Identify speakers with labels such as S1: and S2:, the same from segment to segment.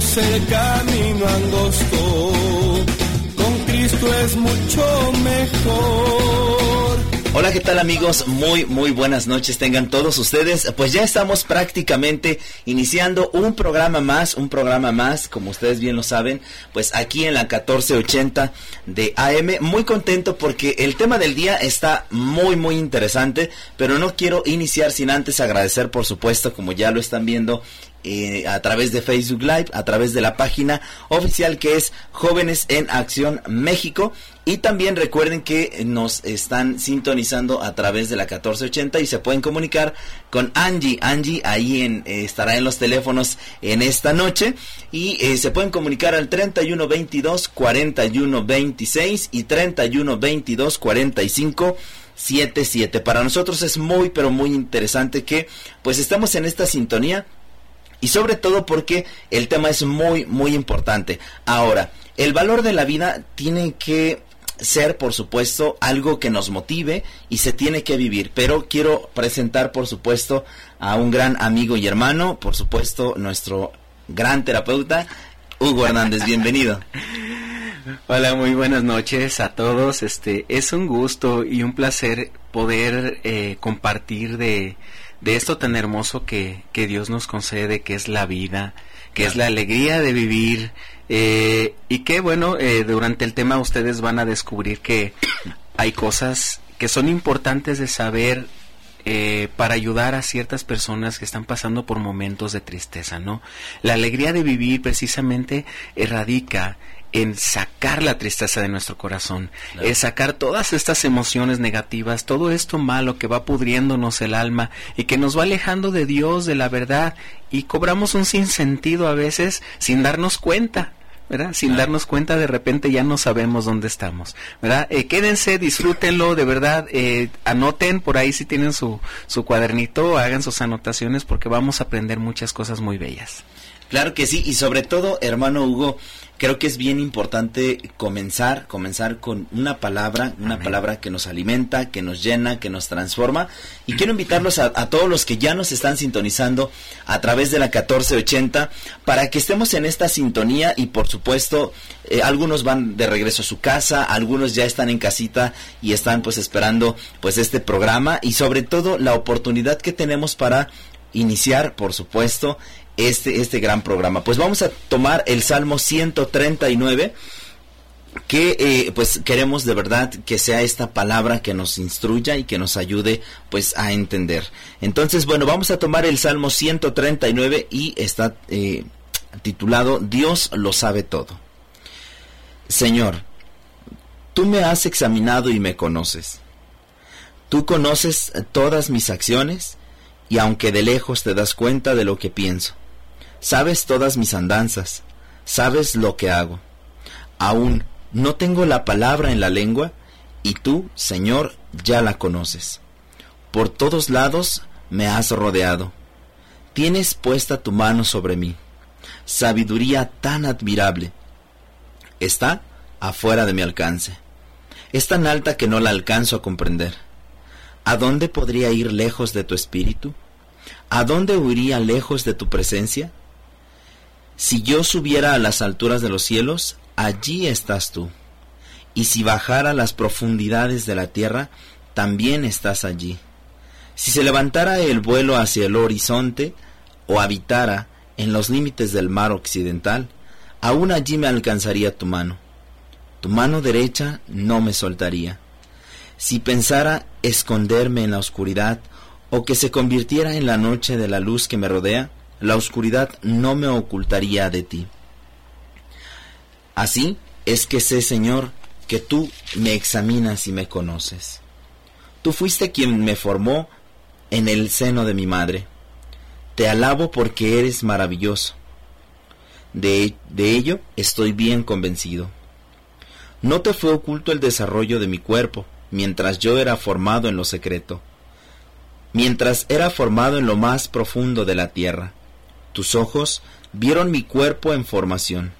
S1: El camino angosto, con Cristo es mucho mejor.
S2: Hola, ¿qué tal amigos? Muy, muy buenas noches tengan todos ustedes. Pues ya estamos prácticamente iniciando un programa más, un programa más, como ustedes bien lo saben, pues aquí en la 1480 de AM. Muy contento porque el tema del día está muy, muy interesante, pero no quiero iniciar sin antes agradecer, por supuesto, como ya lo están viendo eh, a través de Facebook Live, a través de la página oficial que es Jóvenes en Acción México. Y también recuerden que nos están sintonizando a través de la 1480 y se pueden comunicar con Angie. Angie ahí en, eh, estará en los teléfonos en esta noche. Y eh, se pueden comunicar al 3122 4126 y 3122 45 77. Para nosotros es muy pero muy interesante que pues estamos en esta sintonía y sobre todo porque el tema es muy, muy importante. Ahora, el valor de la vida tiene que ser, por supuesto, algo que nos motive y se tiene que vivir. Pero quiero presentar, por supuesto, a un gran amigo y hermano, por supuesto, nuestro gran terapeuta, Hugo Hernández. Bienvenido.
S3: Hola, muy buenas noches a todos. Este es un gusto y un placer poder eh, compartir de de esto tan hermoso que, que Dios nos concede, que es la vida, que es la alegría de vivir. Eh, y que bueno, eh, durante el tema ustedes van a descubrir que hay cosas que son importantes de saber eh, para ayudar a ciertas personas que están pasando por momentos de tristeza, ¿no? La alegría de vivir precisamente erradica en sacar la tristeza de nuestro corazón, es sacar todas estas emociones negativas, todo esto malo que va pudriéndonos el alma y que nos va alejando de Dios, de la verdad, y cobramos un sinsentido a veces sin darnos cuenta. ¿verdad? Sin darnos cuenta, de repente ya no sabemos dónde estamos, ¿verdad? Eh, quédense, disfrútenlo, de verdad, eh, anoten por ahí si tienen su, su cuadernito, hagan sus anotaciones porque vamos a aprender muchas cosas muy bellas.
S2: Claro que sí, y sobre todo, hermano Hugo, creo que es bien importante comenzar, comenzar con una palabra, una palabra que nos alimenta, que nos llena, que nos transforma. Y quiero invitarlos a, todos los que ya nos están sintonizando a través de la 1480 para que estemos en esta sintonía y por supuesto eh, algunos van de regreso a su casa, algunos ya están en casita y están pues esperando pues este programa y sobre todo la oportunidad que tenemos para iniciar, por supuesto, este, este gran programa. Pues vamos a tomar el Salmo 139 que eh, pues queremos de verdad que sea esta palabra que nos instruya y que nos ayude pues a entender. Entonces, bueno, vamos a tomar el Salmo 139 y está eh, titulado Dios lo sabe todo. Señor, tú me has examinado y me conoces. Tú conoces todas mis acciones y aunque de lejos te das cuenta de lo que pienso. Sabes todas mis andanzas, sabes lo que hago. Aún no tengo la palabra en la lengua, y tú, Señor, ya la conoces. Por todos lados me has rodeado. Tienes puesta tu mano sobre mí. Sabiduría tan admirable. Está afuera de mi alcance. Es tan alta que no la alcanzo a comprender. ¿A dónde podría ir lejos de tu espíritu? ¿A dónde huiría lejos de tu presencia? Si yo subiera a las alturas de los cielos, allí estás tú. Y si bajara a las profundidades de la tierra, también estás allí. Si se levantara el vuelo hacia el horizonte, o habitara en los límites del mar occidental, aún allí me alcanzaría tu mano. Tu mano derecha no me soltaría. Si pensara esconderme en la oscuridad, o que se convirtiera en la noche de la luz que me rodea, la oscuridad no me ocultaría de ti. Así es que sé, Señor, que tú me examinas y me conoces. Tú fuiste quien me formó en el seno de mi madre. Te alabo porque eres maravilloso. De, de, ello estoy bien convencido. No te fue oculto el desarrollo de mi cuerpo, mientras yo era formado en lo secreto, mientras era formado en lo más profundo de la tierra. Tus ojos vieron mi cuerpo en formación.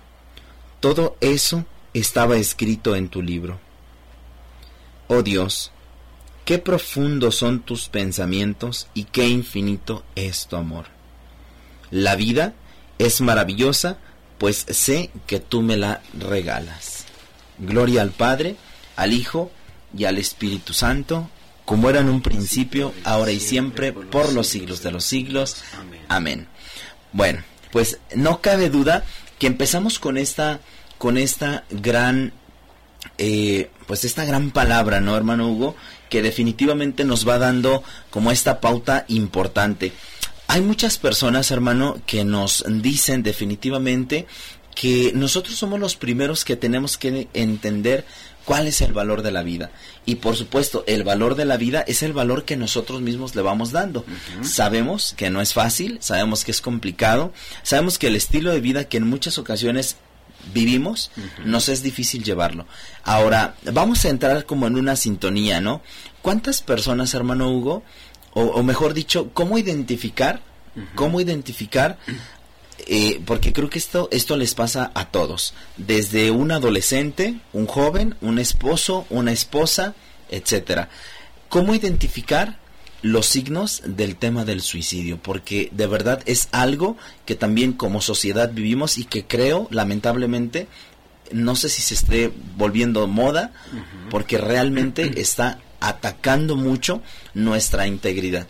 S2: Todo eso estaba escrito en tu libro. Oh Dios, qué profundos son tus pensamientos y qué infinito es tu amor. La vida es maravillosa pues sé que tú me la regalas. Gloria al Padre, al Hijo y al Espíritu Santo, como era en un principio, ahora y siempre, por los siglos de los siglos. Amén. Bueno, pues no cabe duda que empezamos con esta, con esta gran, eh, pues esta gran palabra, ¿no, hermano Hugo? Que definitivamente nos va dando como esta pauta importante. Hay muchas personas, hermano, que nos dicen definitivamente que nosotros somos los primeros que tenemos que entender cuál es el valor de la vida. Y por supuesto, el valor de la vida es el valor que nosotros mismos le vamos dando. Sabemos que no es fácil, sabemos que es complicado, sabemos que el estilo de vida que en muchas ocasiones vivimos, nos es difícil llevarlo. Ahora, vamos a entrar como en una sintonía, ¿no? ¿Cuántas personas, hermano Hugo, o, mejor dicho, cómo identificar, cómo identificar eh, porque creo que esto, esto les pasa a todos, desde un adolescente, un joven, un esposo, una esposa, etcétera. ¿Cómo identificar los signos del tema del suicidio? Porque de verdad es algo que también como sociedad vivimos y que creo, lamentablemente, no sé si se esté volviendo moda, porque realmente está atacando mucho nuestra integridad.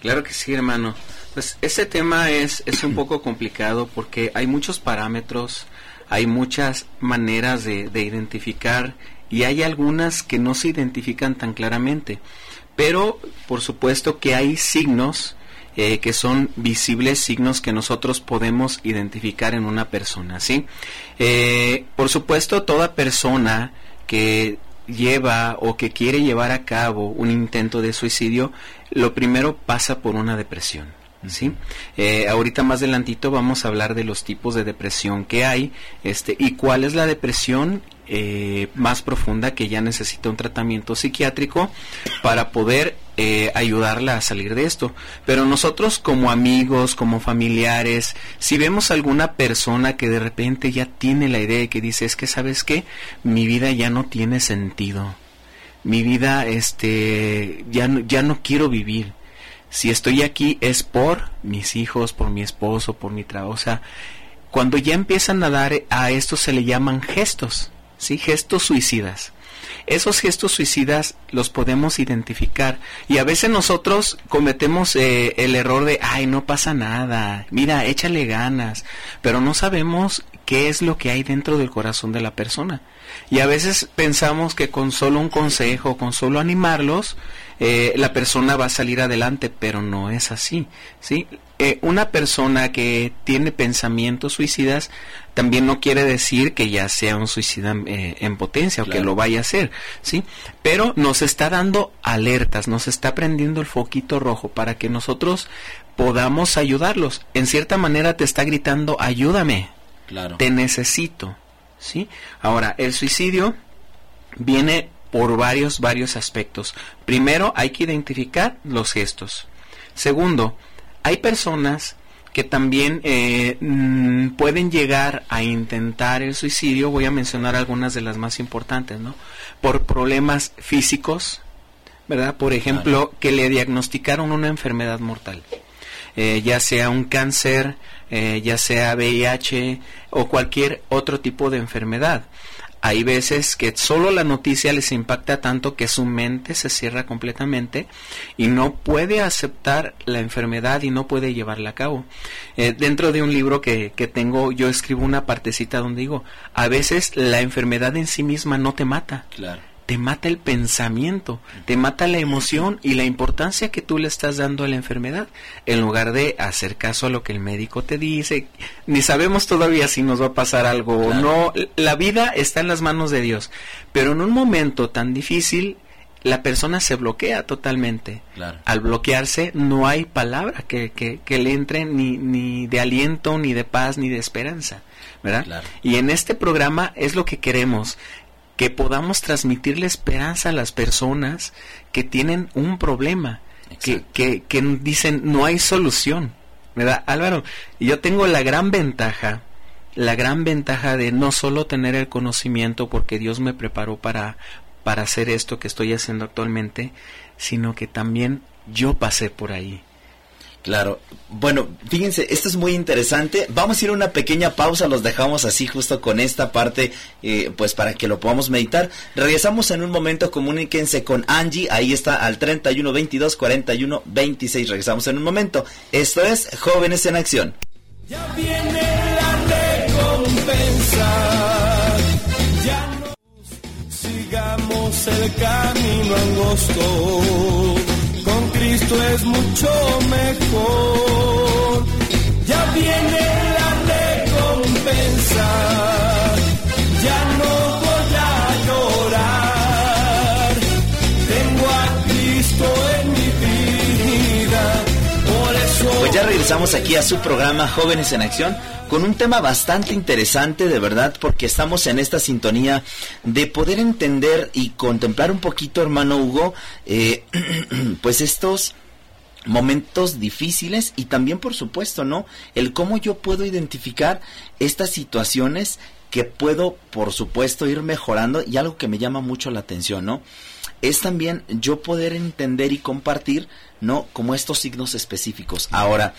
S3: Claro que sí, hermano. Pues ese tema es, es un poco complicado porque hay muchos parámetros, hay muchas maneras de, identificar y hay algunas que no se identifican tan claramente. Pero por supuesto que hay signos eh, que son visibles, signos que nosotros podemos identificar en una persona, ¿sí? Eh, por supuesto, toda persona que lleva o que quiere llevar a cabo un intento de suicidio, lo primero pasa por una depresión. ¿Sí? Eh, ahorita más adelantito vamos a hablar de los tipos de depresión que hay este, y cuál es la depresión eh, más profunda que ya necesita un tratamiento psiquiátrico para poder eh, ayudarla a salir de esto. Pero nosotros como amigos, como familiares, si vemos alguna persona que de repente ya tiene la idea de que dice, es que sabes qué, mi vida ya no tiene sentido. Mi vida, este, ya ya no quiero vivir si estoy aquí es por mis hijos, por mi esposo, por mi trabajo. O sea, cuando ya empiezan a dar a esto se le llaman gestos, ¿sí? Gestos suicidas. Esos gestos suicidas los podemos identificar y a veces nosotros cometemos eh, el error de, ay, no pasa nada, mira, échale ganas, pero no sabemos qué es lo que hay dentro del corazón de la persona. Y a veces pensamos que con solo un consejo, con solo animarlos, eh, la persona va a salir adelante, pero no es así, ¿sí? Eh, una persona que tiene pensamientos suicidas también no quiere decir que ya sea un suicida eh, en potencia o que lo vaya a hacer, ¿sí? Pero nos está dando alertas, nos está prendiendo el foquito rojo para que nosotros podamos ayudarlos. En cierta manera te está gritando, ayúdame, claro. te necesito, ¿sí? Ahora, el suicidio viene por varios, varios aspectos. Primero, hay que identificar los gestos. Segundo, hay personas que también eh, mm, pueden llegar a intentar el suicidio, voy a mencionar algunas de las más importantes, ¿no? Por problemas físicos, ¿verdad? Por ejemplo, que le diagnosticaron una enfermedad mortal, eh, ya sea un cáncer, eh, ya sea VIH o cualquier otro tipo de enfermedad. Hay veces que solo la noticia les impacta tanto que su mente se cierra completamente y no puede aceptar la enfermedad y no puede llevarla a cabo. Eh, dentro de un libro que, que tengo, yo escribo una partecita donde digo, a veces la enfermedad en sí misma no te mata. Claro te mata el pensamiento, te mata la emoción y la importancia que tú le estás dando a la enfermedad, en lugar de hacer caso a lo que el médico te dice. Ni sabemos todavía si nos va a pasar algo o no. La vida está en las manos de Dios, pero en un momento tan difícil la persona se bloquea totalmente. Al bloquearse no hay palabra que, que, le entre ni, ni de aliento, ni de paz, ni de esperanza. ¿verdad? Y en este programa es lo que queremos, que podamos transmitirle esperanza a las personas que tienen un problema, que, que, que, dicen no hay solución. ¿Verdad? Álvaro, yo tengo la gran ventaja, la gran ventaja de no solo tener el conocimiento porque Dios me preparó para, para hacer esto que estoy haciendo actualmente, sino que también yo pasé por ahí.
S2: Claro. Bueno, fíjense, esto es muy interesante. Vamos a ir a una pequeña pausa, los dejamos así justo con esta parte, eh, pues para que lo podamos meditar. Regresamos en un momento, comuníquense con Angie, ahí está al 31 22 41 26. Regresamos en un momento. Esto es Jóvenes en Acción.
S1: Ya viene la recompensa. Ya sigamos el camino angosto Cristo es mucho mejor. Ya viene la recompensa. Ya
S2: ya regresamos aquí a su programa Jóvenes en Acción con un tema bastante interesante de verdad porque estamos en esta sintonía de poder entender y contemplar un poquito hermano Hugo eh, pues estos momentos difíciles y también por supuesto no el cómo yo puedo identificar estas situaciones que puedo por supuesto ir mejorando y algo que me llama mucho la atención no es también yo poder entender y compartir no como estos signos específicos ahora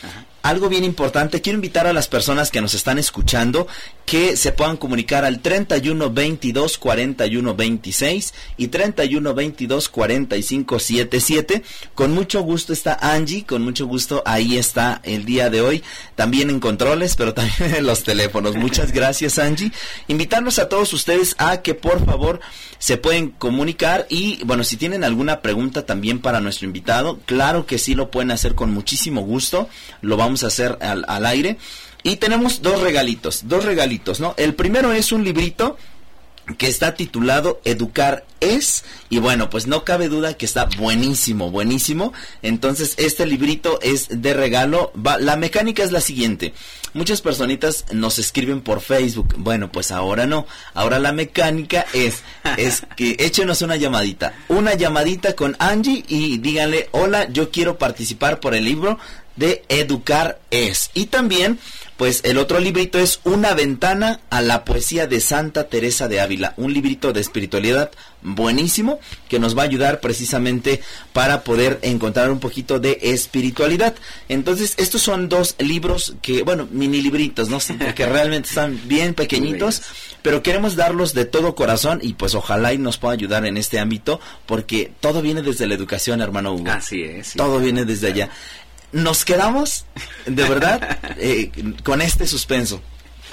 S2: algo bien importante, quiero invitar a las personas que nos están escuchando que se puedan comunicar al 31 22 41 26 y 31 22 45 77. Con mucho gusto está Angie, con mucho gusto ahí está el día de hoy, también en controles, pero también en los teléfonos. Muchas gracias Angie. Invitarlos a todos ustedes a que por favor se pueden comunicar y bueno, si tienen alguna pregunta también para nuestro invitado, claro que sí lo pueden hacer con muchísimo gusto. Lo vamos a hacer al, al aire. Y tenemos dos regalitos, dos regalitos, ¿no? El primero es un librito que está titulado Educar es y bueno pues no cabe duda que está buenísimo buenísimo. Entonces este librito es de regalo. La mecánica es la siguiente. Muchas personitas nos escriben por Facebook. Bueno pues ahora no. Ahora la mecánica es es que échenos una llamadita. Una llamadita con Angie y díganle hola yo quiero participar por el libro de Educar es. Y también, pues el otro librito es Una ventana a la poesía de Santa Teresa de Ávila, un librito de espiritualidad buenísimo que nos va a ayudar precisamente para poder encontrar un poquito de espiritualidad. Entonces, estos son dos libros que, bueno, mini libritos, ¿no? Porque realmente están bien pequeñitos, pero queremos darlos de todo corazón y pues ojalá y nos pueda ayudar en este ámbito porque todo viene desde la educación, hermano Hugo.
S3: Así es.
S2: Todo viene desde allá nos quedamos, de verdad, eh, con este suspenso.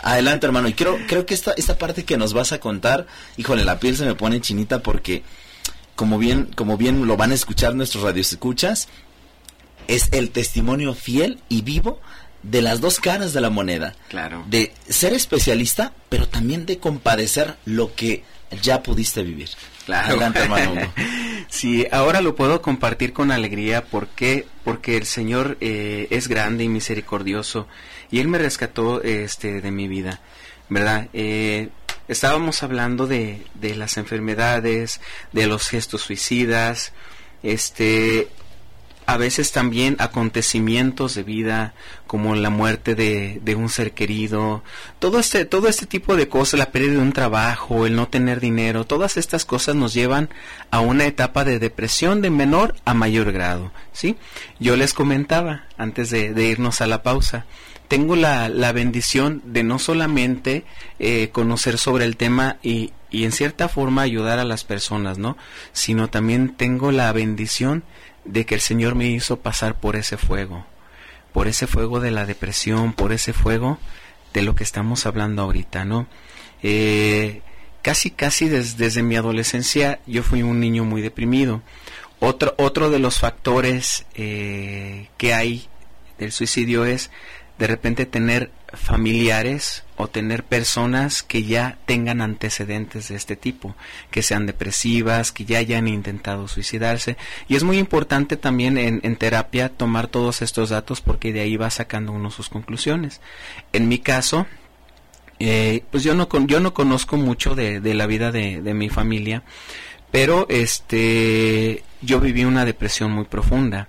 S2: Adelante, hermano. Y creo, creo que esta, esta parte que nos vas a contar, híjole, la piel se me pone chinita porque, como bien, como bien lo van a escuchar nuestros radioescuchas, es el testimonio fiel y vivo de las dos caras de la moneda.
S3: Claro.
S2: De ser especialista, pero también de compadecer lo que ya pudiste vivir.
S3: Claro. hermano. sí, ahora lo puedo compartir con alegría. porque Porque el Señor eh, es grande y misericordioso y Él me rescató este, de mi vida, ¿verdad? Eh, estábamos hablando de, de las enfermedades, de los gestos suicidas, este, a veces también acontecimientos de vida como la muerte de, de, un ser querido, todo este, todo este tipo de cosas, la pérdida de un trabajo, el no tener dinero, todas estas cosas nos llevan a una etapa de depresión de menor a mayor grado, ¿sí? Yo les comentaba antes de, irnos a la pausa, tengo la, la bendición de no solamente eh, conocer sobre el tema y, y en cierta forma ayudar a las personas, ¿no? Sino también tengo la bendición que el Señor me hizo pasar por ese fuego, por ese fuego de la depresión, por ese fuego de lo que estamos hablando ahorita, ¿no? Eh, casi, casi desde mi adolescencia yo fui un niño muy deprimido. Otro, otro de los factores eh, que hay del suicidio es de repente tener familiares o tener personas que ya tengan antecedentes de este tipo, que sean depresivas, que ya hayan intentado suicidarse. Y es muy importante también en, terapia tomar todos estos datos porque de ahí va sacando uno sus conclusiones. En mi caso, eh, pues yo no, yo no conozco mucho de, la vida de, de mi familia, pero este, yo viví una depresión muy profunda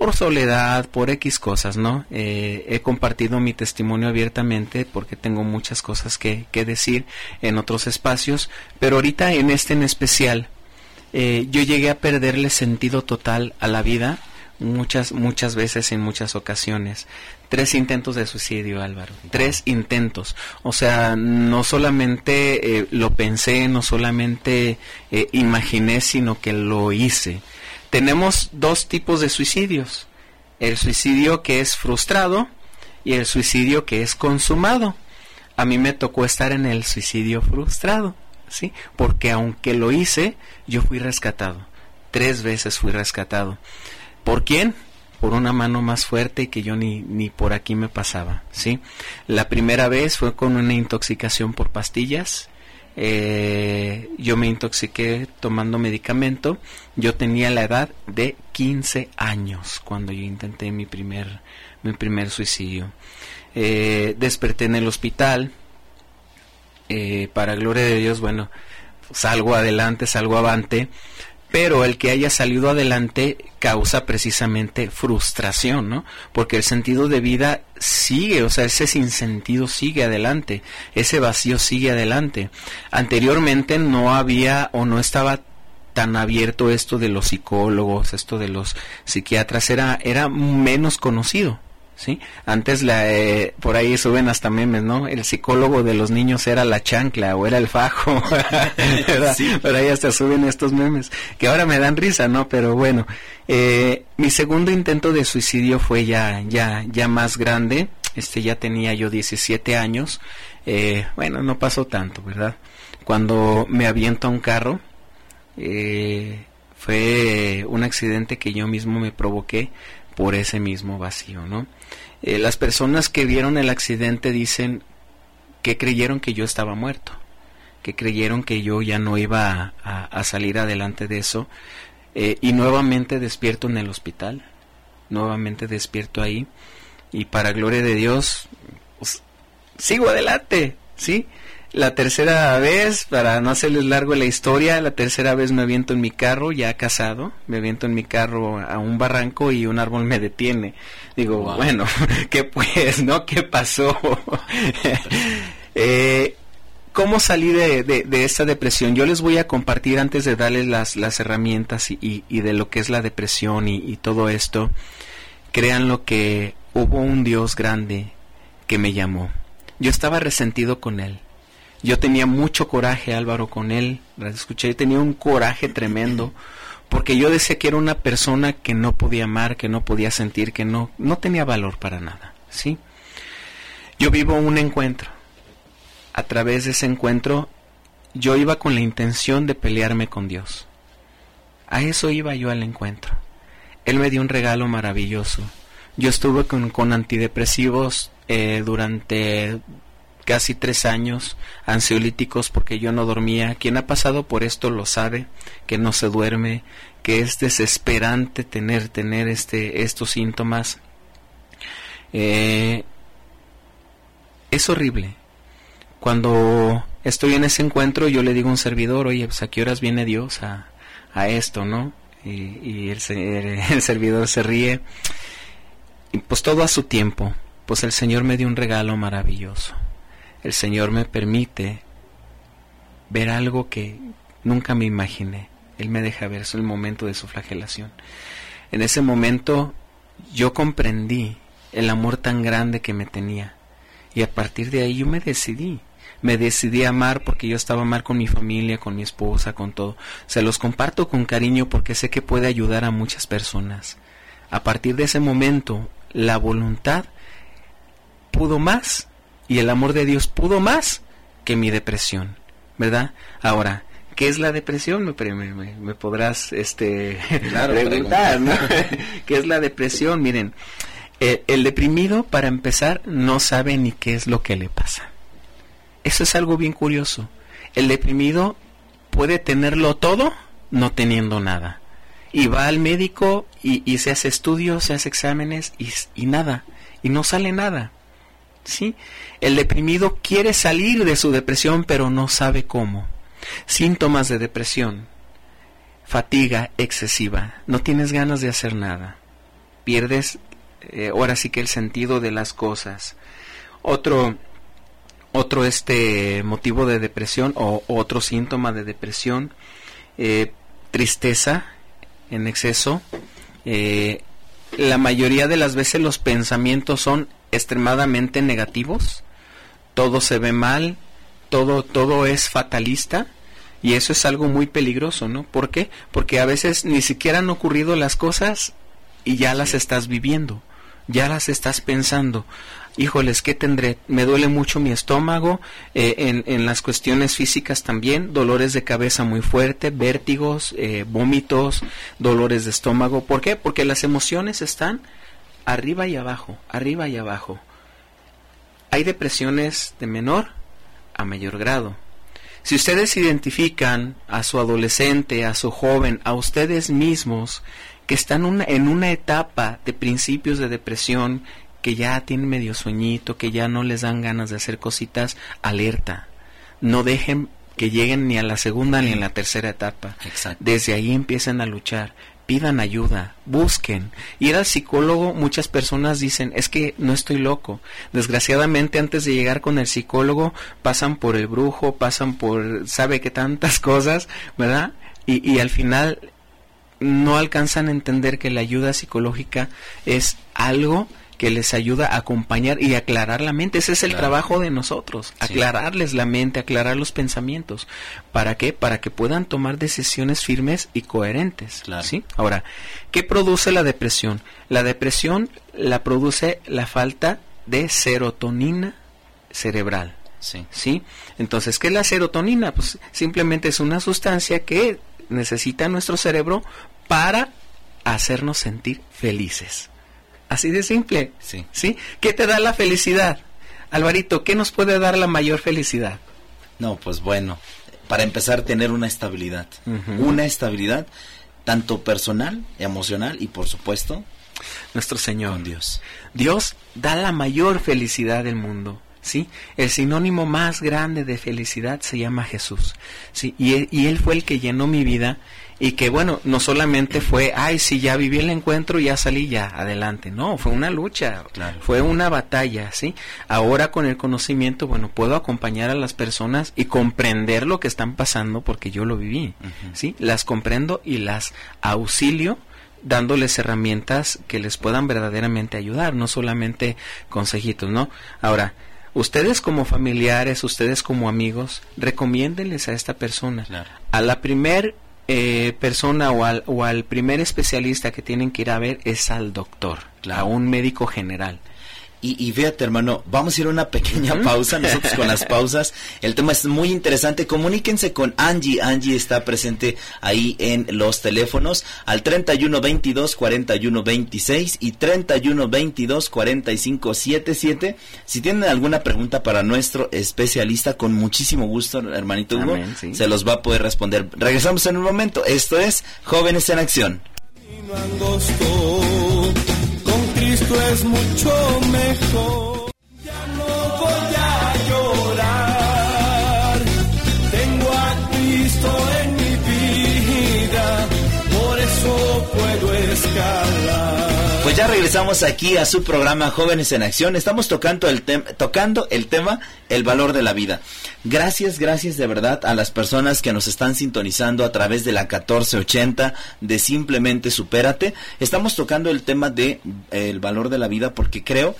S3: por soledad, por X cosas, ¿no? Eh, he compartido mi testimonio abiertamente porque tengo muchas cosas que, que, decir en otros espacios, pero ahorita en este en especial, eh, yo llegué a perderle sentido total a la vida muchas, muchas veces en muchas ocasiones. Tres intentos de suicidio, Álvaro. Tres intentos. O sea, no solamente eh, lo pensé, no solamente eh, imaginé, sino que lo hice. Tenemos dos tipos de suicidios. El suicidio que es frustrado y el suicidio que es consumado. A mí me tocó estar en el suicidio frustrado, ¿sí? Porque aunque lo hice, yo fui rescatado. Tres veces fui rescatado. ¿Por quién? Por una mano más fuerte que yo ni, ni por aquí me pasaba, ¿sí? La primera vez fue con una intoxicación por pastillas. Eh, yo me intoxiqué tomando medicamento. Yo tenía la edad de 15 años cuando yo intenté mi primer, mi primer suicidio. Eh, desperté en el hospital. Eh, para gloria de Dios, bueno, salgo adelante, salgo avante pero el que haya salido adelante causa precisamente frustración, ¿no? Porque el sentido de vida sigue, o sea, ese sinsentido sigue adelante, ese vacío sigue adelante. Anteriormente no había o no estaba tan abierto esto de los psicólogos, esto de los psiquiatras, era, era menos conocido. ¿Sí? Antes la, eh, por ahí suben hasta memes, ¿no? El psicólogo de los niños era la chancla o era el fajo, Pero ahí hasta suben estos memes, que ahora me dan risa, ¿no? Pero bueno, eh, mi segundo intento de suicidio fue ya, ya, ya más grande, este ya tenía yo 17 años, eh, bueno, no pasó tanto, ¿verdad? Cuando me aviento a un carro, fue un accidente que yo mismo me provoqué por ese mismo vacío, ¿no? Eh, las personas que vieron el accidente dicen que creyeron que yo estaba muerto, que creyeron que yo ya no iba a, salir adelante de eso, eh, y nuevamente despierto en el hospital, nuevamente despierto ahí, y para gloria de Dios, pues, sigo adelante, ¿sí? La tercera vez, para no hacerles largo la historia, la tercera vez me aviento en mi carro, ya casado, me aviento en mi carro a un barranco y un árbol me detiene. Digo, bueno, ¿qué pues, no? ¿Qué pasó? eh, ¿Cómo salí de, de, esta depresión? Yo les voy a compartir antes de darles las, las herramientas y, y, de lo que es la depresión y, y todo esto. Créanlo que hubo un Dios grande que me llamó. Yo estaba resentido con él yo tenía mucho coraje, Álvaro, con él. escuché, tenía un coraje tremendo. Porque yo decía que era una persona que no podía amar, que no podía sentir, que no, no tenía valor para nada. ¿Sí? Yo vivo un encuentro. A través de ese encuentro, yo iba con la intención de pelearme con Dios. A eso iba yo al encuentro. Él me dio un regalo maravilloso. Yo estuve con, con antidepresivos eh, durante casi tres años, ansiolíticos porque yo no dormía. Quien ha pasado por esto lo sabe, que no se duerme, que es desesperante tener, tener este, estos síntomas. Eh, es horrible. Cuando estoy en ese encuentro, yo le digo a un servidor, oye, pues a qué horas viene Dios a, a esto, ¿no? Y, el, el servidor se ríe. Y pues todo a su tiempo. Pues el Señor me dio un regalo maravilloso el Señor me permite ver algo que nunca me imaginé. Él me deja ver, el momento de su flagelación. En ese momento yo comprendí el amor tan grande que me tenía. Y a partir de ahí yo me decidí. Me decidí a amar porque yo estaba mal con mi familia, con mi esposa, con todo. Se los comparto con cariño porque sé que puede ayudar a muchas personas. A partir de ese momento, la voluntad pudo más y el amor de Dios pudo más que mi depresión, ¿verdad? Ahora, ¿qué es la depresión? Me, me, podrás este, preguntar, ¿no? ¿Qué es la depresión? Miren, eh, el deprimido, para empezar, no sabe ni qué es lo que le pasa. Eso es algo bien curioso. El deprimido puede tenerlo todo no teniendo nada. Y va al médico y, se hace estudios, se hace exámenes y, y nada. Y no sale nada. ¿Sí? El deprimido quiere salir de su depresión pero no sabe cómo. Síntomas de depresión. Fatiga excesiva. No tienes ganas de hacer nada. Pierdes eh, ahora sí que el sentido de las cosas. Otro otro este motivo de depresión o otro síntoma de depresión eh, tristeza en exceso eh, la mayoría de las veces los pensamientos son extremadamente negativos, todo se ve mal, todo, todo es fatalista, y eso es algo muy peligroso, ¿no? ¿Por qué? Porque a veces ni siquiera han ocurrido las cosas y ya las estás viviendo, ya las estás pensando. Híjoles, ¿qué tendré? Me duele mucho mi estómago, eh, en, en, las cuestiones físicas también, dolores de cabeza muy fuerte, vértigos, eh, vómitos, dolores de estómago. ¿Por qué? Porque las emociones están arriba y abajo, arriba y abajo. Hay depresiones de menor a mayor grado. Si ustedes identifican a su adolescente, a su joven, a ustedes mismos, que están una, en una etapa de principios de depresión, que ya tienen medio sueñito, que ya no les dan ganas de hacer cositas, alerta. No dejen que lleguen ni a la segunda ni a la tercera etapa.
S2: Exacto.
S3: Desde ahí empiecen a luchar pidan ayuda, busquen. Ir al psicólogo, muchas personas dicen, es que no estoy loco. Desgraciadamente, antes de llegar con el psicólogo, pasan por el brujo, pasan por, sabe que tantas cosas, ¿verdad? Y, y al final no alcanzan a entender que la ayuda psicológica es algo que les ayuda a acompañar y aclarar la mente. Ese es el
S2: Claro.
S3: trabajo de nosotros, aclararles la mente, aclarar los pensamientos. ¿Para qué? Para que puedan tomar decisiones firmes y coherentes.
S2: Claro.
S3: ¿sí? Ahora, ¿qué produce la depresión? La depresión la produce la falta de serotonina cerebral.
S2: Sí.
S3: ¿sí? Entonces, ¿qué es la serotonina? Pues simplemente es una sustancia que necesita nuestro cerebro para hacernos sentir felices. Así de simple.
S2: Sí.
S3: ¿Sí? ¿Qué te da la felicidad? Alvarito, ¿qué nos puede dar la mayor felicidad?
S2: No, pues bueno, para empezar tener una estabilidad, una estabilidad tanto personal, emocional y por supuesto
S3: Nuestro Señor.
S2: con Dios.
S3: Dios da la mayor felicidad del mundo. ¿Sí? El sinónimo más grande de felicidad se llama Jesús. ¿Sí? Y y él fue el que llenó mi vida y que bueno, no solamente fue, ay, sí, ya viví el encuentro y ya salí ya, adelante. No, fue una lucha,
S2: Claro.
S3: fue una batalla, ¿sí? Ahora con el conocimiento, bueno, puedo acompañar a las personas y comprender lo que están pasando porque yo lo viví. ¿sí? Las comprendo y las auxilio dándoles herramientas que les puedan verdaderamente ayudar, no solamente consejitos, ¿no? Ahora, ustedes como familiares, ustedes como amigos, recomiéndenles a esta persona.
S2: Claro.
S3: A la primer eh, persona o al, o al primer especialista que tienen que ir a ver es al doctor, a un médico general.
S2: Y, y fíjate, hermano, vamos a ir a una pequeña pausa. Nosotros con las pausas, el tema es muy interesante. Comuníquense con Angie. Angie está presente ahí en los teléfonos al 31 22 41 26 y 31 22 45 77. Si tienen alguna pregunta para nuestro especialista, con muchísimo gusto, hermanito Hugo,
S3: Amén, sí.
S2: se los va a poder responder. Regresamos en un momento. Esto es Jóvenes en Acción.
S1: angosto, Cristo es mucho mejor. Ya
S2: regresamos aquí a su programa Jóvenes en Acción. Estamos tocando el, tocando el tema El valor de la vida. Gracias, gracias de verdad a las personas que nos están sintonizando a través de la 1480 de Simplemente Supérate. Estamos tocando el tema de eh, el valor de la vida porque creo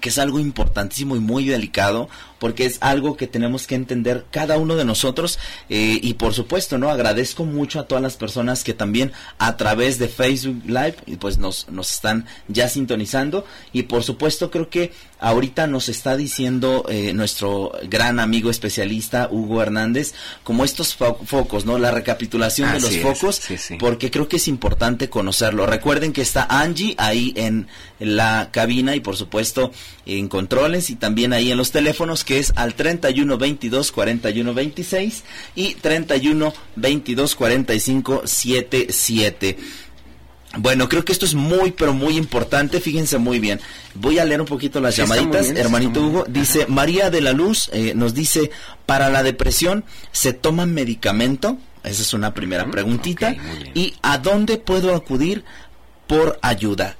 S2: que es algo importantísimo y muy delicado porque es algo que tenemos que entender cada uno de nosotros eh, y por supuesto no agradezco mucho a todas las personas que también a través de Facebook Live pues nos, nos están ya sintonizando y por supuesto creo que ahorita nos está diciendo eh, nuestro gran amigo especialista Hugo Hernández como estos fo- focos no la recapitulación de los
S3: es,
S2: focos
S3: sí, sí.
S2: porque creo que es importante conocerlo. Recuerden que está Angie ahí en la cabina y por supuesto en controles y también ahí en los teléfonos que es al 31 22 41 26 y 31 22 45 77. Bueno, creo que esto es muy, pero muy importante. Fíjense muy bien. Voy a leer un poquito las
S3: Sí,
S2: llamaditas.
S3: bien,
S2: Hermanito Hugo dice, María de la Luz eh, nos dice, para la depresión, ¿se toma medicamento? Esa es una primera
S3: Ujú,
S2: preguntita. ¿Y a dónde puedo acudir por ayuda?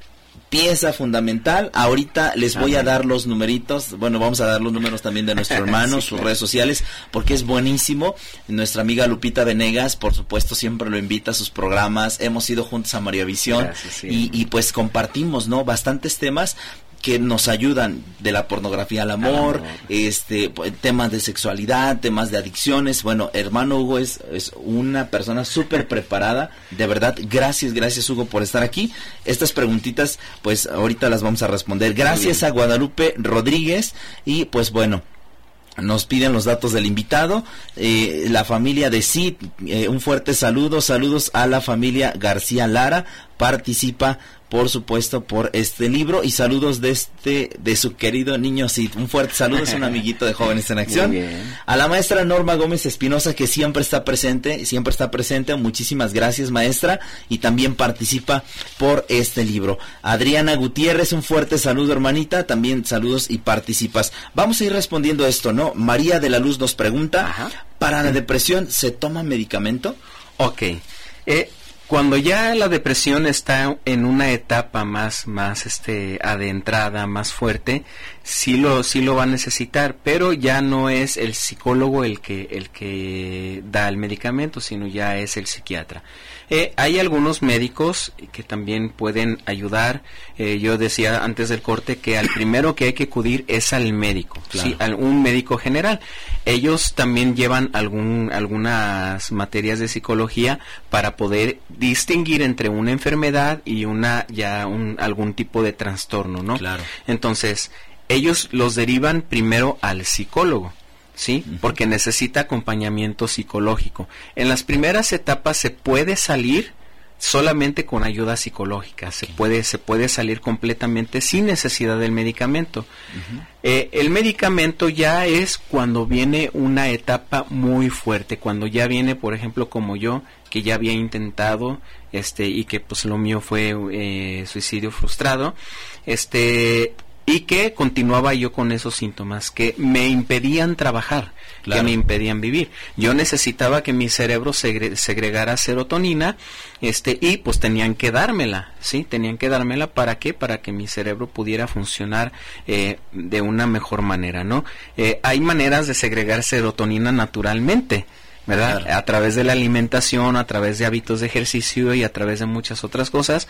S2: Pieza fundamental. Ahorita les voy a dar los numeritos, bueno, vamos a dar los números también de nuestro hermano,
S3: Sí,
S2: sus
S3: claro.
S2: redes sociales, porque es buenísimo. Nuestra amiga Lupita Venegas, por supuesto, siempre lo invita a sus programas. Hemos ido juntos a María Visión
S3: Gracias, sí.
S2: y, y pues compartimos, ¿no? Bastantes temas que nos ayudan de la pornografía al amor, este temas de sexualidad, temas de adicciones. Bueno, hermano Hugo es, es una persona súper preparada, de verdad. Gracias, gracias Hugo por estar aquí. Estas preguntitas, pues ahorita las vamos a responder. Gracias a Guadalupe Rodríguez y pues bueno. Nos piden los datos del invitado, eh, la familia de Cid, eh, un fuerte saludo, saludos a la familia García Lara, participa por supuesto por este libro y saludos de este de su querido niño Cid, un fuerte saludo, es un amiguito de Jóvenes en Acción.
S3: Muy bien.
S2: A la maestra Norma Gómez Espinosa que siempre está presente, siempre está presente, muchísimas gracias maestra y también participa por este libro. Adriana Gutiérrez, un fuerte saludo hermanita, también saludos y participas. Vamos a ir respondiendo esto, ¿no? María de la Luz nos pregunta,
S3: Ajá.
S2: ¿para la depresión se toma medicamento?
S3: Ok. Eh, cuando ya la depresión está en una etapa más, más este, adentrada, más fuerte, sí lo, sí lo va a necesitar, pero ya no es el psicólogo el que, el que da el medicamento, sino ya es el psiquiatra. Eh, hay algunos médicos que también pueden ayudar. Eh, yo decía antes del corte que al primero que hay que acudir es al médico,
S2: Claro.
S3: sí, al un médico general. Ellos también llevan algún, algunas materias de psicología para poder distinguir entre una enfermedad y una ya un, algún tipo de trastorno, ¿no?
S2: Claro.
S3: Entonces, ellos los derivan primero al psicólogo. ¿Sí? Porque necesita acompañamiento psicológico. En las primeras etapas se puede salir solamente con ayuda psicológica. Se puede, se puede salir completamente sin necesidad del medicamento. Eh, el medicamento ya es cuando viene una etapa muy fuerte, cuando ya viene, por ejemplo, como yo, que ya había intentado, este, y que pues lo mío fue eh, suicidio frustrado, este, y que continuaba yo con esos síntomas que me impedían trabajar,
S2: Claro.
S3: que me impedían vivir. Yo necesitaba que mi cerebro segre- segregara serotonina, este, y pues tenían que dármela, ¿sí? Tenían que dármela para qué? Para que mi cerebro pudiera funcionar eh, de una mejor manera, ¿no? Eh, hay maneras de segregar serotonina naturalmente. ¿verdad?
S2: Claro.
S3: A través de la alimentación, a través de hábitos de ejercicio y a través de muchas otras cosas,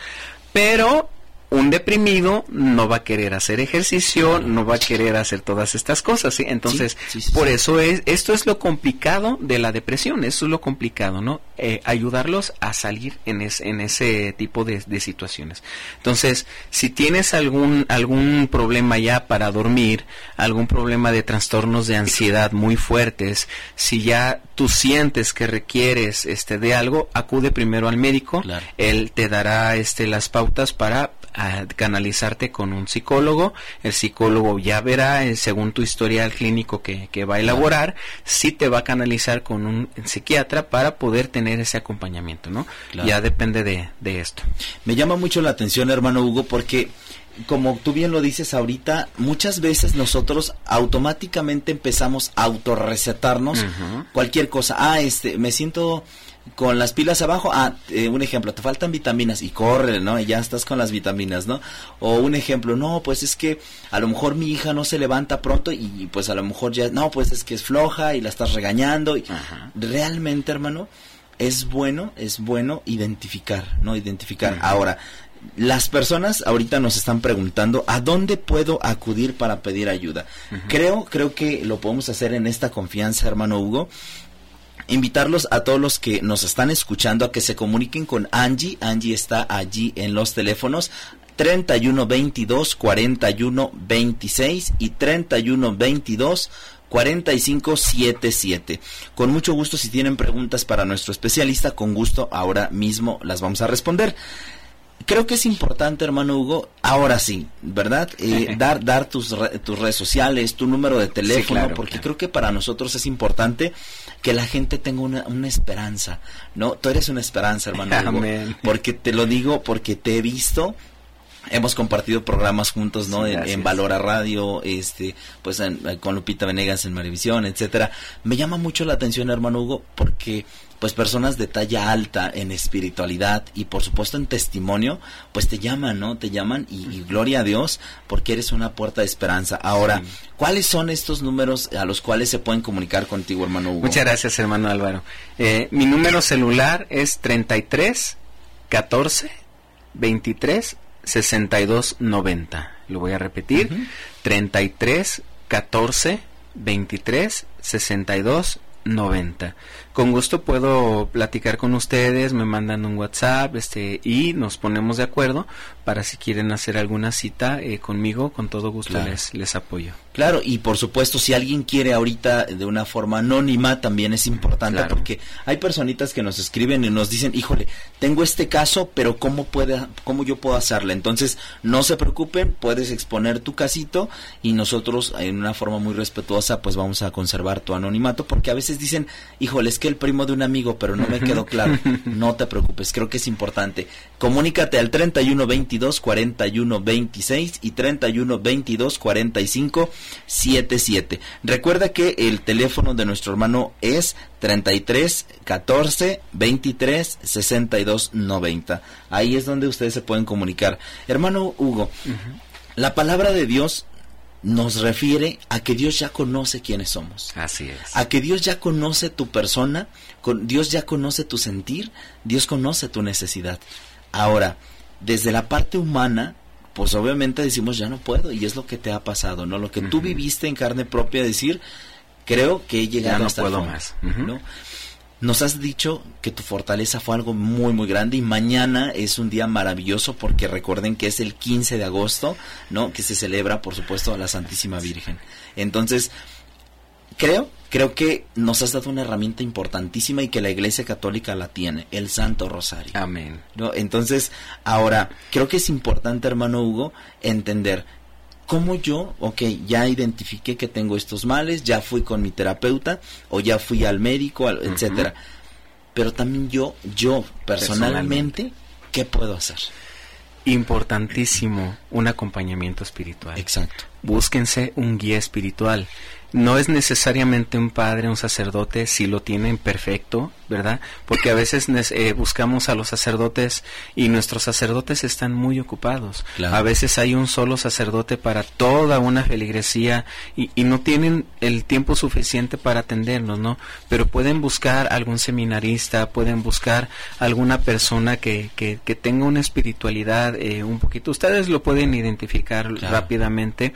S3: pero un deprimido no va a querer hacer ejercicio, no va a querer hacer todas estas cosas, ¿sí? Entonces,
S2: Sí, sí, sí,
S3: por eso es, esto es lo complicado de la depresión, eso es lo complicado, ¿no? Eh, ayudarlos a salir en, es- en ese tipo de, de situaciones. Entonces, si tienes algún, algún problema ya para dormir, algún problema de trastornos de ansiedad muy fuertes, si ya tú sientes que requieres este de algo, acude primero al médico,
S2: Claro.
S3: él te dará este las pautas para ah, canalizarte con un psicólogo, el psicólogo ya verá eh, según tu historial clínico que, que va a elaborar, si te va a canalizar con un psiquiatra para poder tener ese acompañamiento, ¿no?
S2: Claro.
S3: Ya depende de, de esto.
S2: Me llama mucho la atención, hermano Hugo, porque como tú bien lo dices ahorita, muchas veces nosotros automáticamente empezamos a autorrecetarnos cualquier cosa. Ah, este, me siento con las pilas abajo. Ah, eh, un ejemplo, te faltan vitaminas y corre, ¿no? Y ya estás con las vitaminas, ¿no? O un ejemplo, no, pues es que a lo mejor mi hija no se levanta pronto y pues a lo mejor ya, no, pues es que es floja y la estás regañando. Y
S3: Ajá.
S2: realmente, hermano, es bueno, es bueno identificar, ¿no? Identificar. Ahora, las personas ahorita nos están preguntando a dónde puedo acudir para pedir ayuda. Creo, creo que lo podemos hacer en esta confianza, hermano Hugo. Invitarlos a todos los que nos están escuchando a que se comuniquen con Angie. Angie está allí en los teléfonos 31 22 41 26 y 31 22 4577. Con mucho gusto, si tienen preguntas para nuestro especialista, con gusto ahora mismo las vamos a responder. Creo que es importante, hermano Hugo, ahora sí, ¿verdad? Eh, dar dar tus, re- tus redes sociales, tu número de teléfono,
S3: claro,
S2: porque
S3: claro.
S2: creo que para nosotros es importante que la gente tenga una, una esperanza, ¿no? Tú eres una esperanza, hermano Hugo.
S3: Amén.
S2: Porque te lo digo, porque te he visto hemos compartido programas juntos, ¿no?
S3: Sí,
S2: en. Valora Radio, este, pues en- con Lupita Venegas en Marivisión, etcétera. Me llama mucho la atención, hermano Hugo, porque pues personas de talla alta en espiritualidad y por supuesto en testimonio, pues te llaman, ¿no? Te llaman y, y gloria a Dios porque eres una puerta de esperanza. Ahora,
S3: Sí.
S2: ¿cuáles son estos números a los cuales se pueden comunicar contigo, hermano Hugo?
S3: Muchas gracias, hermano Álvaro. Eh, mi número celular es 33 14 23 62 90. Lo voy a repetir.
S2: Ujú.
S3: 33 14 23 62 90. Con gusto puedo platicar con ustedes, me mandan un WhatsApp, este y nos ponemos de acuerdo para si quieren hacer alguna cita eh, conmigo, con todo gusto
S2: Claro.
S3: les les apoyo.
S2: Claro, y por supuesto, si alguien quiere ahorita de una forma anónima, también es importante
S3: Claro.
S2: porque hay personitas que nos escriben y nos dicen, híjole, tengo este caso, pero ¿cómo, puede, cómo yo puedo hacerle? Entonces, no se preocupen, puedes exponer tu casito y nosotros, en una forma muy respetuosa, pues vamos a conservar tu anonimato porque a veces dicen, híjole, es que el primo de un amigo, pero no me quedó claro. No te preocupes, creo que es importante. Comunícate al 31 22 41 26 y 31 22 45 77. Recuerda que el teléfono de nuestro hermano es 33 14 23 62 90. Ahí es donde ustedes se pueden comunicar. Hermano Hugo, la palabra de Dios nos refiere a que Dios ya conoce quiénes somos
S3: Así es.
S2: a que Dios ya conoce tu persona, con, Dios ya conoce tu sentir, Dios conoce tu necesidad. Ahora, desde la parte humana, pues obviamente decimos ya no puedo y es lo que te ha pasado, ¿no? Lo que tú viviste en carne propia, decir, creo que he llegado
S3: no
S2: hasta el
S3: puedo
S2: fondo,
S3: más.
S2: ¿no? Nos has dicho que tu fortaleza fue algo muy muy grande y mañana es un día maravilloso porque recuerden que es el 15 de agosto, ¿no? Que se celebra, por supuesto, a la Santísima Virgen. Entonces, creo, creo que nos has dado una herramienta importantísima y que la Iglesia Católica la tiene, el Santo Rosario.
S3: Amén.
S2: ¿no? Entonces, ahora, creo que es importante, hermano Hugo, entender cómo yo, ok, ya identifiqué que tengo estos males, ya fui con mi terapeuta o ya fui al médico, al- etcétera. Pero también yo, yo personalmente, ¿qué puedo hacer?
S3: Importantísimo un acompañamiento espiritual.
S2: Exacto.
S3: Búsquense un guía espiritual. No es necesariamente un padre, un sacerdote, si lo tienen perfecto, ¿verdad? Porque a veces eh, buscamos a los sacerdotes y nuestros sacerdotes están muy ocupados.
S2: Claro.
S3: A veces hay un solo sacerdote para toda una feligresía y, y no tienen el tiempo suficiente para atendernos, ¿no? Pero pueden buscar algún seminarista, pueden buscar alguna persona que, que, que tenga una espiritualidad eh, un poquito. Ustedes lo pueden identificar
S2: Claro.
S3: rápidamente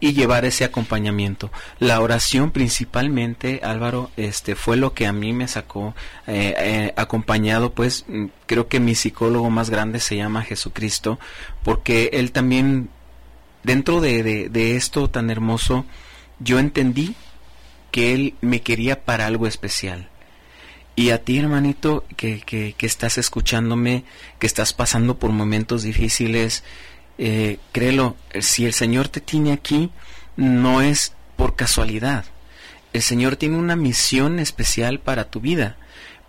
S3: y llevar ese acompañamiento. La oración principalmente, Álvaro, este fue lo que a mí me sacó eh, eh, acompañado, pues mm, creo que mi psicólogo más grande se llama Jesucristo, porque él también dentro de, de, de esto tan hermoso, yo entendí que él me quería para algo especial. Y a ti, hermanito, que, que, que estás escuchándome, que estás pasando por momentos difíciles, eh, créelo, si el Señor te tiene aquí, no es por casualidad. El Señor tiene una misión especial para tu vida.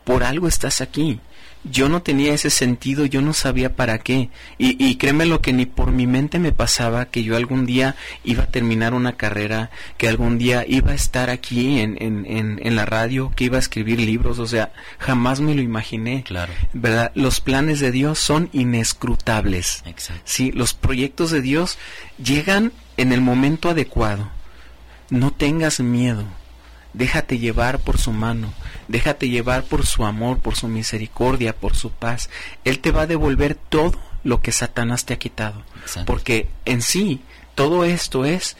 S3: Por algo estás aquí. Yo no tenía ese sentido, yo no sabía para qué. Y, y créeme lo que ni por mi mente me pasaba que yo algún día iba a terminar una carrera, que algún día iba a estar aquí en, en, en, en la radio, que iba a escribir libros, o sea, jamás me lo imaginé.
S2: Claro.
S3: ¿Verdad? Los planes de Dios son inescrutables.
S2: Exacto.
S3: Sí, los proyectos de Dios llegan en el momento adecuado. No tengas miedo. Déjate llevar por su mano. Déjate llevar por su amor, por su misericordia, por su paz. Él te va a devolver todo lo que Satanás te ha quitado.
S2: Exacto.
S3: Porque en sí, todo esto es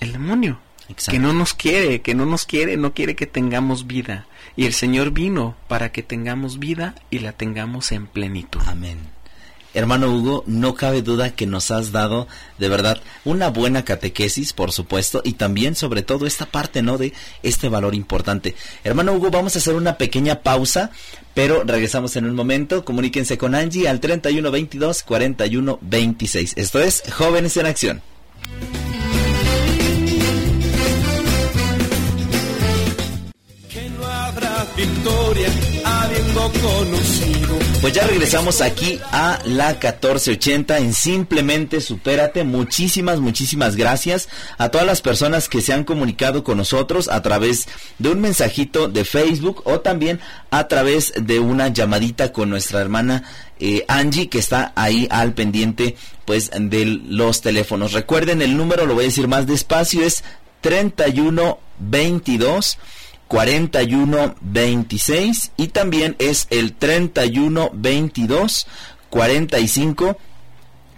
S3: el demonio.
S2: Exacto.
S3: Que no nos quiere, que no nos quiere, no quiere que tengamos vida. Y el Señor vino para que tengamos vida y la tengamos en plenitud.
S2: Amén. Hermano Hugo, no cabe duda que nos has dado de verdad una buena catequesis, por supuesto, y también sobre todo esta parte, ¿no? De este valor importante. Hermano Hugo, vamos a hacer una pequeña pausa, pero regresamos en un momento. Comuníquense con Angie al 3122 4126. Esto es Jóvenes en Acción.
S1: Victoria conocido.
S2: Pues ya regresamos aquí a la 1480 en Simplemente Supérate. Muchísimas, muchísimas gracias a todas las personas que se han comunicado con nosotros a través de un mensajito de Facebook o también a través de una llamadita con nuestra hermana eh, Angie que está ahí al pendiente pues de los teléfonos. Recuerden el número, lo voy a decir más despacio, es 3122 4126 y también es el 3122 45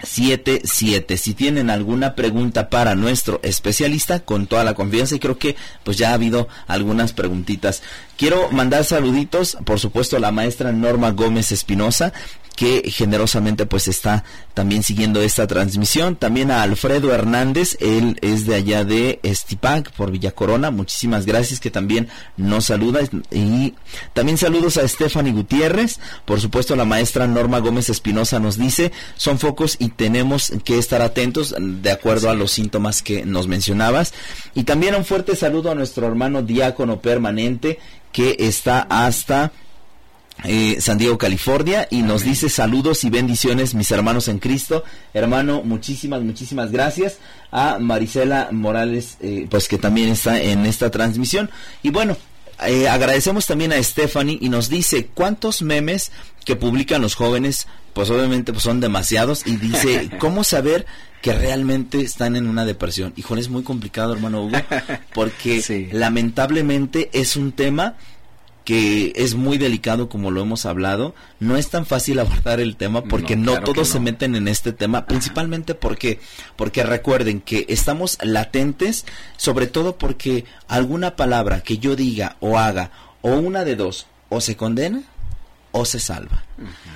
S2: 77. Si tienen alguna pregunta para nuestro especialista, con toda la confianza, y creo que pues ya ha habido algunas preguntitas. Quiero mandar saluditos, por supuesto, a la maestra Norma Gómez Espinosa, que generosamente pues está también siguiendo esta transmisión. También a Alfredo Hernández, él es de allá de Estipac por Villa Corona. Muchísimas gracias que también nos saluda. Y también saludos a Stephanie Gutiérrez. Por supuesto, la maestra Norma Gómez Espinosa nos dice, son focos y tenemos que estar atentos de acuerdo a los síntomas que nos mencionabas. Y también un fuerte saludo a nuestro hermano diácono permanente que está hasta eh, San Diego, California, y nos dice saludos y bendiciones, mis hermanos en Cristo. Hermano, muchísimas, muchísimas gracias a Marisela Morales, eh, pues que también está en esta transmisión. Y bueno, eh, agradecemos también a Stephanie y nos dice cuántos memes que publican los jóvenes, pues obviamente pues son demasiados, y dice, ¿cómo saber que realmente están en una depresión? Híjole, es muy complicado, hermano Hugo, porque lamentablemente es un tema que es muy delicado como lo hemos hablado. No es tan fácil abordar el tema porque no, todos se meten en este tema, principalmente porque porque recuerden que estamos latentes, sobre todo porque alguna palabra que yo diga o haga o una de dos o se condena o se salva.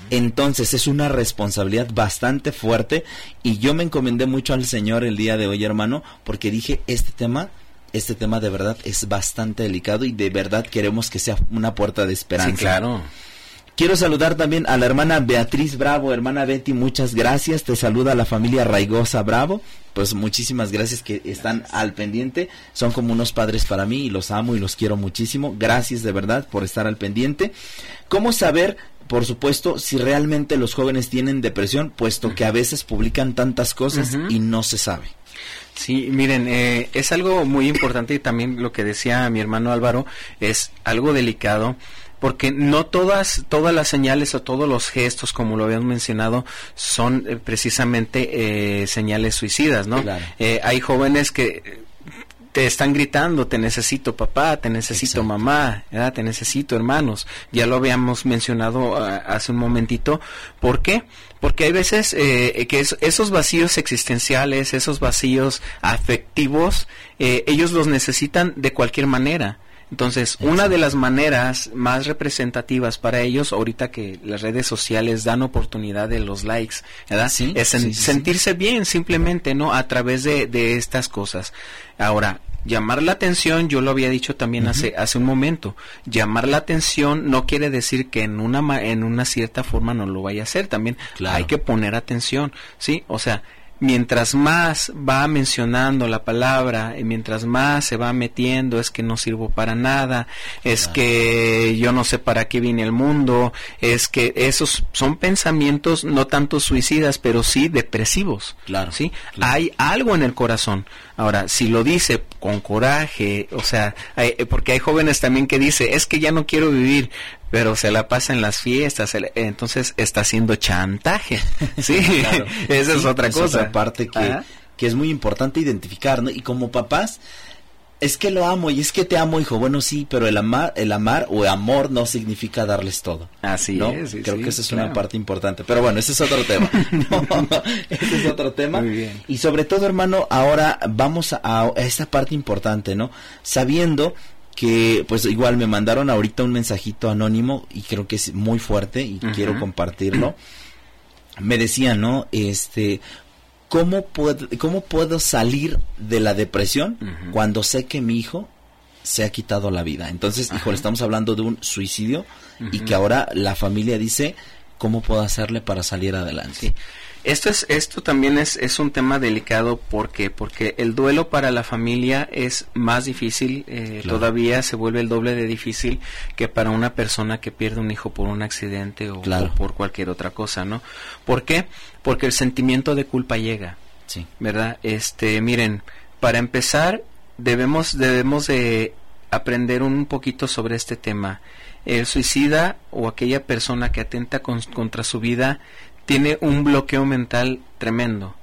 S2: Entonces es una responsabilidad bastante fuerte y yo me encomendé mucho al Señor el día de hoy, hermano, porque dije, este tema este tema de verdad es bastante delicado y de verdad queremos que sea una puerta de esperanza.
S3: Sí, claro.
S2: Quiero saludar también a la hermana Beatriz Bravo, hermana Betty, muchas gracias. Te saluda la familia Raigosa Bravo. Pues muchísimas gracias que están al pendiente. Son como unos padres para mí y los amo y los quiero muchísimo. Gracias de verdad por estar al pendiente. ¿Cómo saber por supuesto, si realmente los jóvenes tienen depresión, puesto que a veces publican tantas cosas y no se sabe.
S3: Sí, miren, eh, es algo muy importante y también lo que decía mi hermano Álvaro es algo delicado porque no todas todas las señales o todos los gestos como lo habíamos mencionado son eh, precisamente eh, señales suicidas no hay jóvenes que te están gritando, te necesito papá, te necesito mamá, te necesito hermanos. Ya lo habíamos mencionado ah, hace un momentito. ¿Por qué? Porque hay veces eh, que esos vacíos existenciales, esos vacíos afectivos, eh, ellos los necesitan de cualquier manera. Entonces, una de las maneras más representativas para ellos, ahorita que las redes sociales dan oportunidad de los likes, ¿verdad? es sentirse bien simplemente, ¿no? A través de, de estas cosas. Ahora, llamar la atención, yo lo había dicho también hace, hace un momento, llamar la atención no quiere decir que en una, en una cierta forma no lo vaya a hacer, también hay que poner atención, ¿sí? O sea, mientras más va mencionando la palabra y mientras más se va metiendo es que no sirvo para nada, es que yo no sé para qué viene el mundo, es que esos son pensamientos no tanto suicidas, pero sí depresivos.
S2: Claro.
S3: ¿sí? Hay algo en el corazón. Ahora, si lo dice con coraje, o sea, eh, porque hay jóvenes también que dice, es que ya no quiero vivir, pero se la pasa en las fiestas, entonces está haciendo chantaje. Sí, esa es otra cosa.
S2: Otra parte que, que es muy importante identificar, ¿no? Y como papás, es que lo amo y es que te amo, hijo. Bueno, sí, pero el amar, el amar o amor no significa darles todo.
S3: Así
S2: ¿no?
S3: es.
S2: Creo que esa es una parte importante. Pero bueno, ese es otro tema. ese es otro tema.
S3: Muy bien.
S2: Y sobre todo, hermano, ahora vamos a, a esta parte importante, ¿no? Sabiendo que pues igual me mandaron ahorita un mensajito anónimo y creo que es muy fuerte y quiero compartirlo. Me decían, ¿no? Este, ¿cómo puedo, cómo puedo salir de la depresión cuando sé que mi hijo se ha quitado la vida? Entonces, híjole, estamos hablando de un suicidio y que ahora la familia dice, ¿cómo puedo hacerle para salir adelante?
S3: Esto es esto también es, es un tema delicado porque porque el duelo para la familia es más difícil eh, todavía se vuelve el doble de difícil que para una persona que pierde un hijo por un accidente o, por cualquier otra cosa, ¿no? ¿Por qué? Porque el sentimiento de culpa llega, sí, verdad. Este, miren, para empezar debemos debemos de aprender un poquito sobre este tema. El suicida o aquella persona que atenta contra su vida tiene un bloqueo mental tremendo.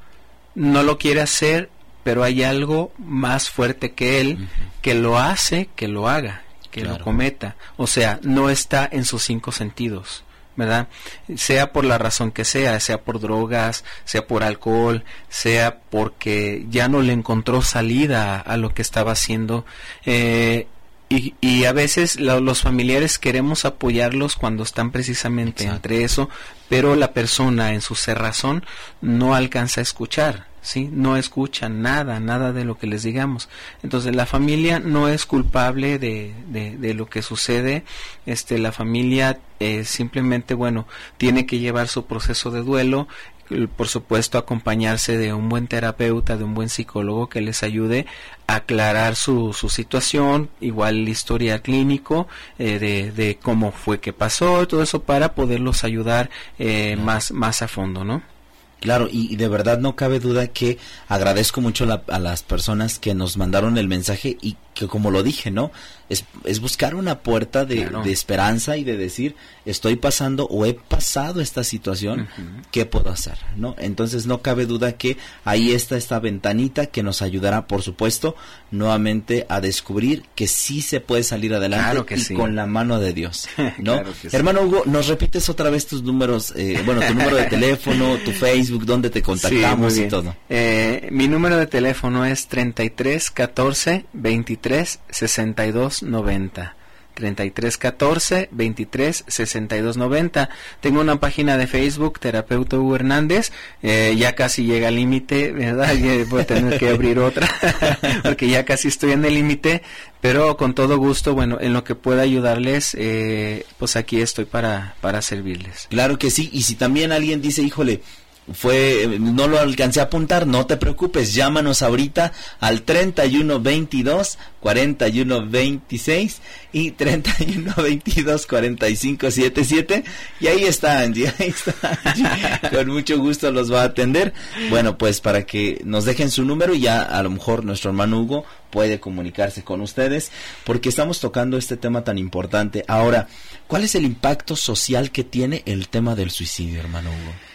S3: No lo quiere hacer, pero hay algo más fuerte que él que lo hace que lo haga, que lo cometa. O sea, no está en sus cinco sentidos. ¿verdad? Sea por la razón que sea, sea por drogas, sea por alcohol, sea porque ya no le encontró salida a, lo que estaba haciendo. Eh, y, y, a veces los familiares queremos apoyarlos cuando están precisamente entre eso, pero la persona en su cerrazón no alcanza a escuchar, ¿sí? No escucha nada, nada de lo que les digamos. Entonces la familia no es culpable de, de, de lo que sucede, este, la familia eh, simplemente, bueno, tiene que llevar su proceso de duelo por supuesto acompañarse de un buen terapeuta, de un buen psicólogo que les ayude a aclarar su, su situación, igual la historia clínico eh, de, de, cómo fue que pasó, todo eso para poderlos ayudar eh, más, más a fondo, ¿no?
S2: Claro, y, de verdad no cabe duda que agradezco mucho a las personas que nos mandaron el mensaje y que como lo dije, ¿no? Es, es buscar una puerta de, de, esperanza y de decir, estoy pasando o he pasado esta situación, ¿qué puedo hacer? ¿No? Entonces no cabe duda que ahí está esta ventanita que nos ayudará, por supuesto, nuevamente a descubrir que sí se puede salir adelante y con la mano de Dios, ¿no? Hermano Hugo, ¿nos repites otra vez tus números, eh, bueno, tu número de teléfono, tu Facebook, dónde te contactamos y todo?
S3: Eh, mi número de teléfono es 33 14 23 33 62 90. 33 14 23 62 90. Tengo una página de Facebook, Terapeuta Hugo Hernández. Eh, ya casi llega al límite, ¿verdad? Voy a tener que abrir otra, porque ya casi estoy en el límite. Pero con todo gusto, bueno, en lo que pueda ayudarles, eh, pues aquí estoy para, para servirles.
S2: Claro que sí. Y si también alguien dice, híjole, fue no lo alcancé a apuntar, no te preocupes, llámanos ahorita al 31 22 41 26 y 31 22 45 77 y ahí está Angie, ahí está con mucho gusto los va a atender. Bueno, pues para que nos dejen su número y ya a lo mejor nuestro hermano Hugo puede comunicarse con ustedes porque estamos tocando este tema tan importante. Ahora, ¿cuál es el impacto social que tiene el tema del suicidio, hermano Hugo?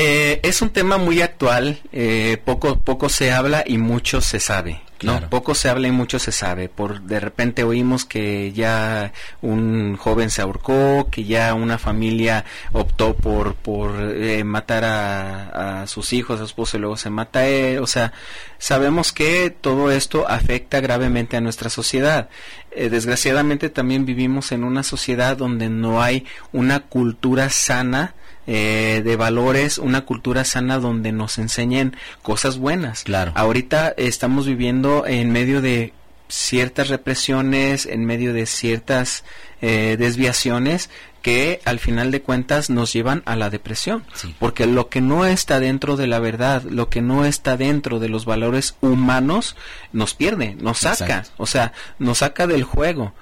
S3: Eh, es un tema muy actual, eh, poco, poco se habla y mucho se sabe. ¿no? Poco se habla y mucho se sabe. Por de repente oímos que ya un joven se ahorcó, que ya una familia optó por por eh, matar a, a, sus hijos, a su esposo y luego se mata a él. O sea, sabemos que todo esto afecta gravemente a nuestra sociedad. desgraciadamente también vivimos en una sociedad donde no hay una cultura sana eh, de valores, una cultura sana donde nos enseñen cosas buenas.
S2: Claro.
S3: Ahorita estamos viviendo en medio de ciertas represiones, en medio de ciertas eh, desviaciones que al final de cuentas nos llevan a la depresión. Porque lo que no está dentro de la verdad, lo que no está dentro de los valores humanos, nos pierde, nos saca, o sea, nos saca del juego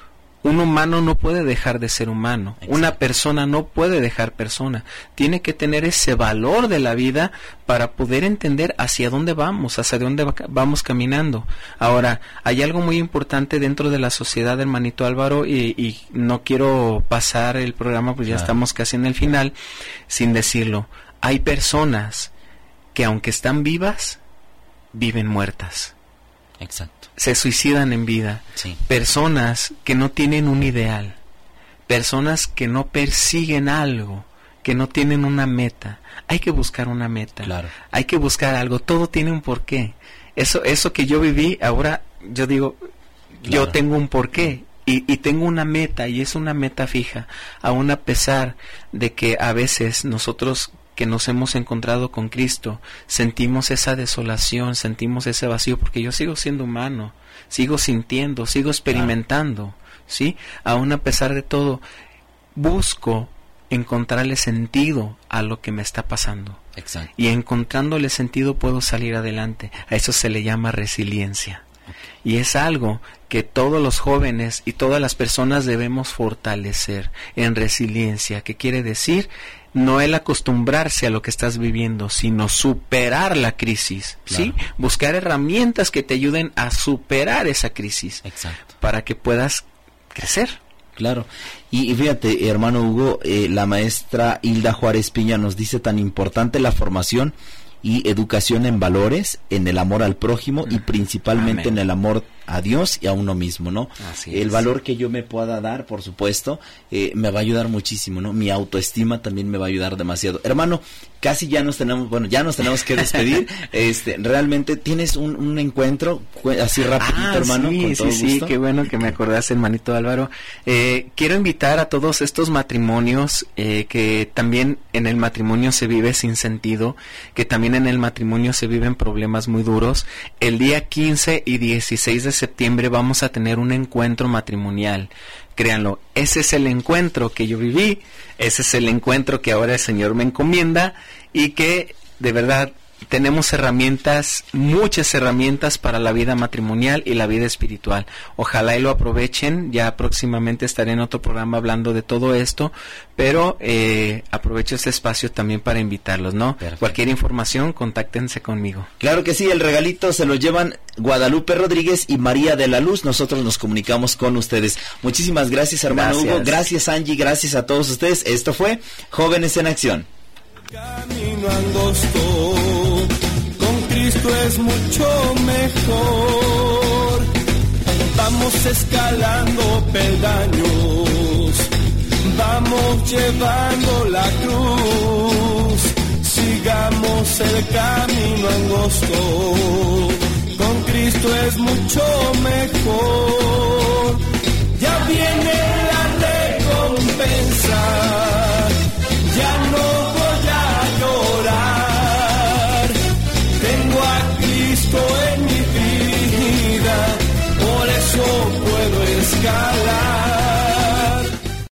S3: un humano no puede dejar de ser humano, una persona no puede dejar persona, tiene que tener ese valor de la vida para poder entender hacia dónde vamos, hacia dónde vamos caminando. Ahora, hay algo muy importante dentro de la sociedad, hermanito Álvaro, y, no quiero pasar el programa, pues ya estamos casi en el final, sin decirlo. Hay personas que aunque están vivas, viven muertas.
S2: Exacto.
S3: Se suicidan en vida. Personas que no tienen un ideal. Personas que no persiguen algo, que no tienen una meta. Hay que buscar una meta.
S2: Claro.
S3: Hay que buscar algo. Todo tiene un porqué. Eso, eso que yo viví, ahora yo digo, yo tengo un porqué. Y, y, tengo una meta y es una meta fija, aun a pesar de que a veces nosotros que nos hemos encontrado con Cristo, sentimos esa desolación, sentimos ese vacío, porque yo sigo siendo humano, sigo sintiendo, sigo experimentando, ¿sí? Aún a pesar de todo, busco encontrarle sentido a lo que me está pasando.
S2: Exacto.
S3: Y encontrándole sentido puedo salir adelante. A eso se le llama resiliencia. Y es algo que todos los jóvenes y todas las personas debemos fortalecer en resiliencia, que quiere decir no el acostumbrarse a lo que estás viviendo, sino superar la crisis, ¿sí? Buscar herramientas que te ayuden a superar esa crisis.
S2: Exacto.
S3: Para que puedas crecer.
S2: Claro. Y, fíjate, hermano Hugo, eh, la maestra Hilda Juárez Piña nos dice tan importante la formación y educación en valores, en el amor al prójimo y principalmente en el amor a Dios y a uno mismo, ¿no? el valor que yo me pueda dar, por supuesto, eh, me va a ayudar muchísimo, ¿no? Mi autoestima también me va a ayudar demasiado. Hermano, casi ya nos tenemos, bueno, ya nos tenemos que despedir. este, realmente tienes un, encuentro así rapidito,
S3: ah,
S2: hermano.
S3: Sí, sí, sí, qué bueno que me acordaste, hermanito Álvaro. Eh, quiero invitar a todos estos matrimonios eh, que también en el matrimonio se vive sin sentido, que también en el matrimonio se viven problemas muy duros. El día 15 y 16 de septiembre vamos a tener un encuentro matrimonial. Créanlo, ese es el encuentro que yo viví, ese es el encuentro que ahora el Señor me encomienda y que de verdad tenemos herramientas, muchas herramientas para la vida matrimonial y la vida espiritual. Ojalá y lo aprovechen. Ya próximamente estaré en otro programa hablando de todo esto, pero eh, aprovecho este espacio también para invitarlos, ¿no? Cualquier información, contáctense conmigo.
S2: Claro que sí, el regalito se lo llevan Guadalupe Rodríguez y María de la Luz. Nosotros nos comunicamos con ustedes. Muchísimas gracias, hermano Hugo. Gracias, Angie. Gracias a todos ustedes. Esto fue Jóvenes en Acción.
S1: Camino angosto Cristo es mucho mejor. Vamos escalando peldaños, vamos llevando la cruz, sigamos el camino angosto. Con Cristo es mucho mejor. Ya viene la recompensa. Ya no skyline